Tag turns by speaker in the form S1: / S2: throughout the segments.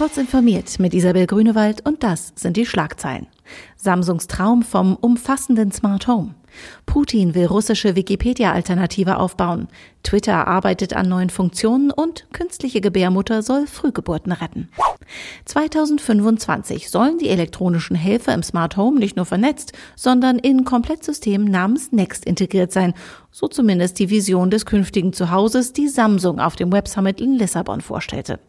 S1: Kurz informiert mit Isabel Grünewald und das sind die Schlagzeilen. Samsungs Traum vom umfassenden Smart Home. Putin will russische Wikipedia-Alternative aufbauen. Twitter arbeitet an neuen Funktionen und künstliche Gebärmutter soll Frühgeburten retten. 2025 sollen die elektronischen Helfer im Smart Home nicht nur vernetzt, sondern in Komplettsystemen namens Next integriert sein. So zumindest die Vision des künftigen Zuhauses, die Samsung auf dem Web Summit in Lissabon vorstellte.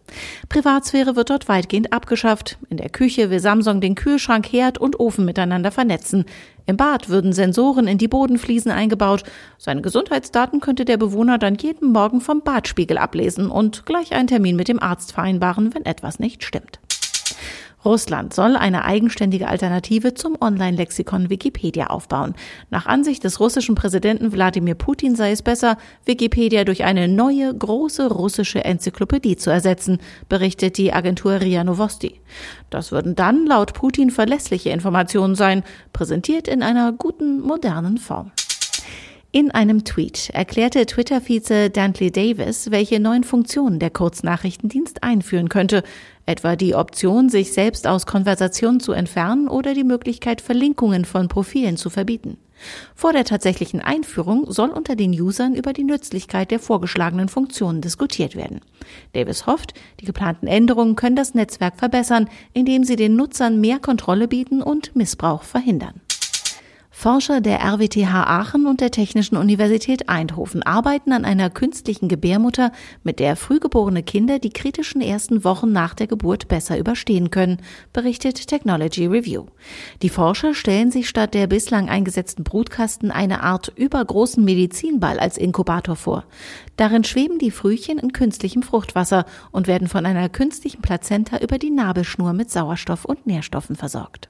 S1: Privatsphäre wird dort weitgehend abgeschafft. In der Küche will Samsung den Kühlschrank, Herd und Ofen miteinander vernetzen. Im Bad würden Sensoren in die Bodenfliesen eingebaut. Seine Gesundheitsdaten könnte der Bewohner dann jeden Morgen vom Badspiegel ablesen und gleich einen Termin mit dem Arzt vereinbaren, wenn etwas nicht stimmt. Russland soll eine eigenständige Alternative zum Online-Lexikon Wikipedia aufbauen. Nach Ansicht des russischen Präsidenten Wladimir Putin sei es besser, Wikipedia durch eine neue, große russische Enzyklopädie zu ersetzen, berichtet die Agentur RIA Novosti. Das würden dann laut Putin verlässliche Informationen sein, präsentiert in einer guten, modernen Form. In einem Tweet erklärte Twitter-Vize Dantley Davis, welche neuen Funktionen der Kurznachrichtendienst einführen könnte, etwa die Option, sich selbst aus Konversationen zu entfernen oder die Möglichkeit, Verlinkungen von Profilen zu verbieten. Vor der tatsächlichen Einführung soll unter den Usern über die Nützlichkeit der vorgeschlagenen Funktionen diskutiert werden. Davis hofft, die geplanten Änderungen können das Netzwerk verbessern, indem sie den Nutzern mehr Kontrolle bieten und Missbrauch verhindern. Forscher der RWTH Aachen und der Technischen Universität Eindhoven arbeiten an einer künstlichen Gebärmutter, mit der frühgeborene Kinder die kritischen ersten Wochen nach der Geburt besser überstehen können, berichtet Technology Review. Die Forscher stellen sich statt der bislang eingesetzten Brutkasten eine Art übergroßen Medizinball als Inkubator vor. Darin schweben die Frühchen in künstlichem Fruchtwasser und werden von einer künstlichen Plazenta über die Nabelschnur mit Sauerstoff und Nährstoffen versorgt.